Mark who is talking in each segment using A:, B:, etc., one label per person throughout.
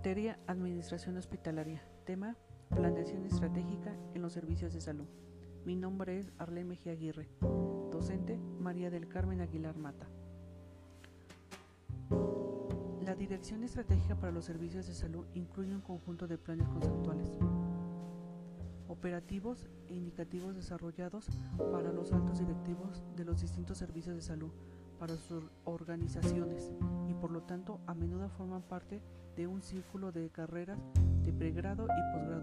A: Materia Administración Hospitalaria. Tema Planeación Estratégica en los Servicios de Salud. Mi nombre es Arlene Mejía Aguirre. Docente María del Carmen Aguilar Mata. La Dirección Estratégica para los Servicios de Salud incluye un conjunto de planes conceptuales, operativos e indicativos desarrollados para los altos directivos de los distintos servicios de salud, para sus organizaciones y por lo tanto a menudo forman parte de un círculo de carreras de pregrado y posgrado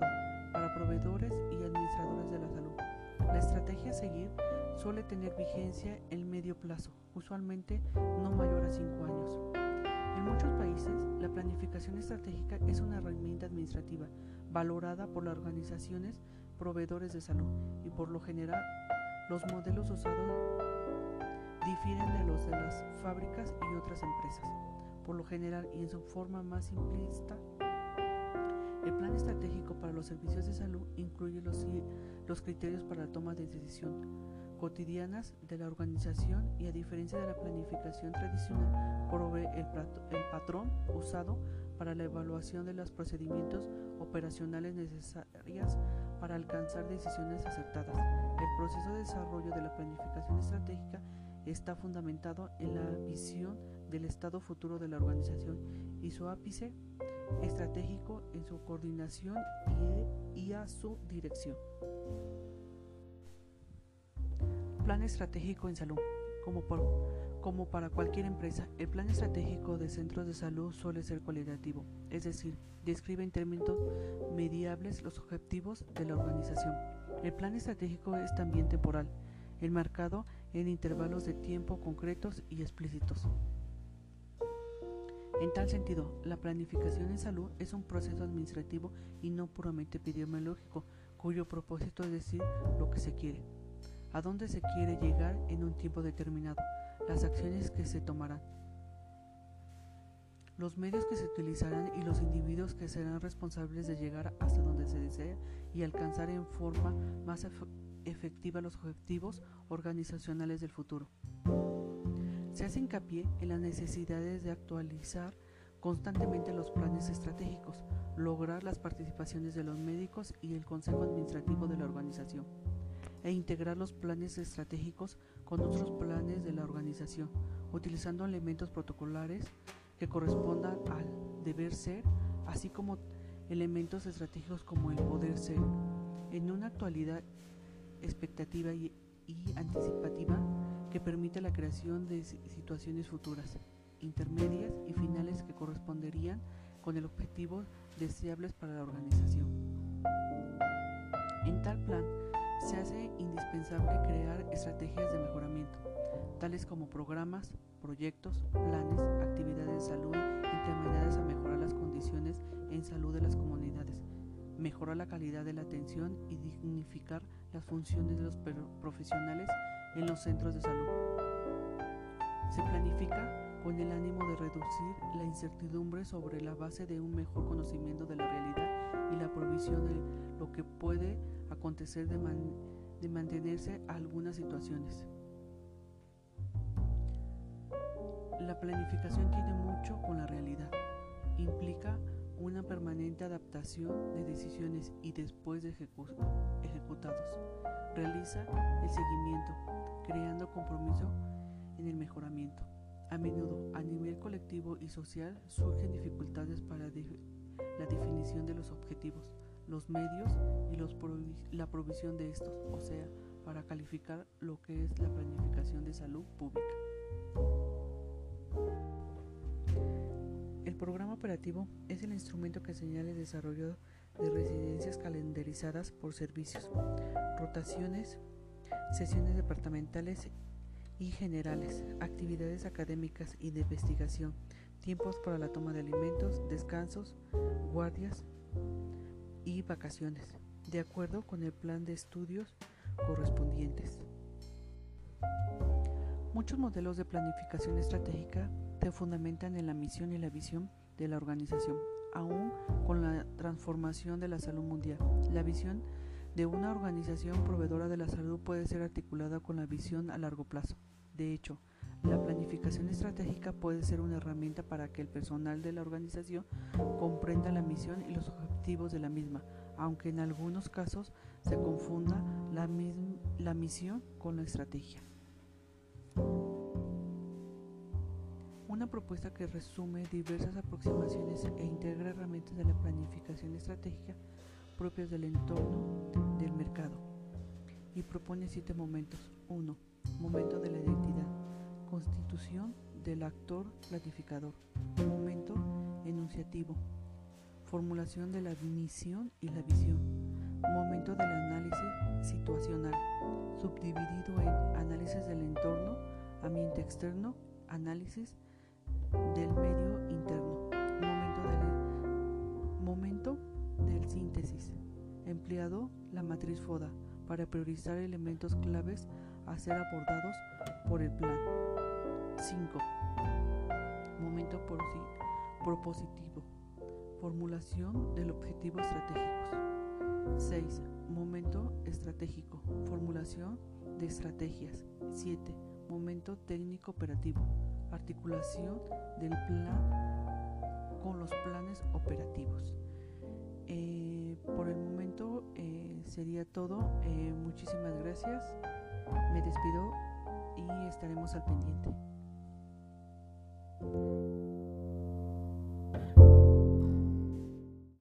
A: para proveedores y administradores de la salud. La estrategia a seguir suele tener vigencia en medio plazo, usualmente no mayor a cinco años. En muchos países, la planificación estratégica es una herramienta administrativa valorada por las organizaciones proveedores de salud y por lo general los modelos usados difieren de los de las fábricas y otras empresas. Por lo general y en su forma más simplista, el plan estratégico para los servicios de salud incluye los, los criterios para la toma de decisión cotidianas de la organización y a diferencia de la planificación tradicional, provee el, el patrón usado para la evaluación de los procedimientos operacionales necesarias para alcanzar decisiones acertadas. El proceso de desarrollo de la planificación estratégica está fundamentado en la visión del estado futuro de la organización y su ápice estratégico en su coordinación y, a su dirección. Plan estratégico en salud. Como, como para cualquier empresa, el plan estratégico de centros de salud suele ser cualitativo, es decir, describe en términos mediables los objetivos de la organización. El plan estratégico es también temporal, enmarcado en intervalos de tiempo concretos y explícitos. En tal sentido, la planificación en salud es un proceso administrativo y no puramente epidemiológico, cuyo propósito es decir lo que se quiere, a dónde se quiere llegar en un tiempo determinado, las acciones que se tomarán, los medios que se utilizarán y los individuos que serán responsables de llegar hasta donde se desea y alcanzar en forma más efectiva los objetivos organizacionales del futuro. Se hace hincapié en las necesidades de actualizar constantemente los planes estratégicos, lograr las participaciones de los médicos y el consejo administrativo de la organización, e integrar los planes estratégicos con otros planes de la organización, utilizando elementos protocolares que correspondan al deber ser, así como elementos estratégicos como el poder ser. En una actualidad expectativa y, anticipativa que permite la creación de situaciones futuras, intermedias y finales que corresponderían con el objetivo deseables para la organización. En tal plan, se hace indispensable crear estrategias de mejoramiento, tales como programas, proyectos, planes, actividades mejorar la calidad de la atención y dignificar las funciones de los profesionales en los centros de salud. Se planifica con el ánimo de reducir la incertidumbre sobre la base de un mejor conocimiento de la realidad y la provisión de lo que puede acontecer de, de mantenerse a algunas situaciones. La planificación tiene mucho con la realidad. Implica una permanente adaptación de decisiones y después de ejecutados. Realiza el seguimiento, creando compromiso en el mejoramiento. A menudo, a nivel colectivo y social, surgen dificultades para la definición de los objetivos, los medios y los la provisión de estos, o sea, para calificar lo que es la planificación de salud pública. El programa operativo es el instrumento que señala el desarrollo de residencias calendarizadas por servicios, rotaciones, sesiones departamentales y generales, actividades académicas y de investigación, tiempos para la toma de alimentos, descansos, guardias y vacaciones, de acuerdo con el plan de estudios correspondientes. Muchos modelos de planificación estratégica se fundamentan en la misión y la visión de la organización, aún con la transformación de la salud mundial. La visión de una organización proveedora de la salud puede ser articulada con la visión a largo plazo. De hecho, La planificación estratégica puede ser una herramienta para que el personal de la organización comprenda la misión y los objetivos de la misma, aunque en algunos casos se confunda la, la misión con la estrategia. Una propuesta que resume diversas aproximaciones e integra herramientas de la planificación estratégica propias del entorno del mercado y propone siete momentos. 1. Momento de la identidad. Constitución del actor planificador. Momento enunciativo. Formulación de la misión y la visión. Momento del análisis situacional, subdividido en análisis del entorno, ambiente externo, análisis Empleado la matriz FODA para priorizar elementos claves a ser abordados por el plan. 5. Momento propositivo. Formulación del objetivo estratégicos. 6. Momento estratégico. Formulación de estrategias. 7. Momento técnico operativo. Articulación del plan con los planes operativos. Eh, por el momento eh, sería todo. Eh, muchísimas gracias. Me despido y estaremos al pendiente.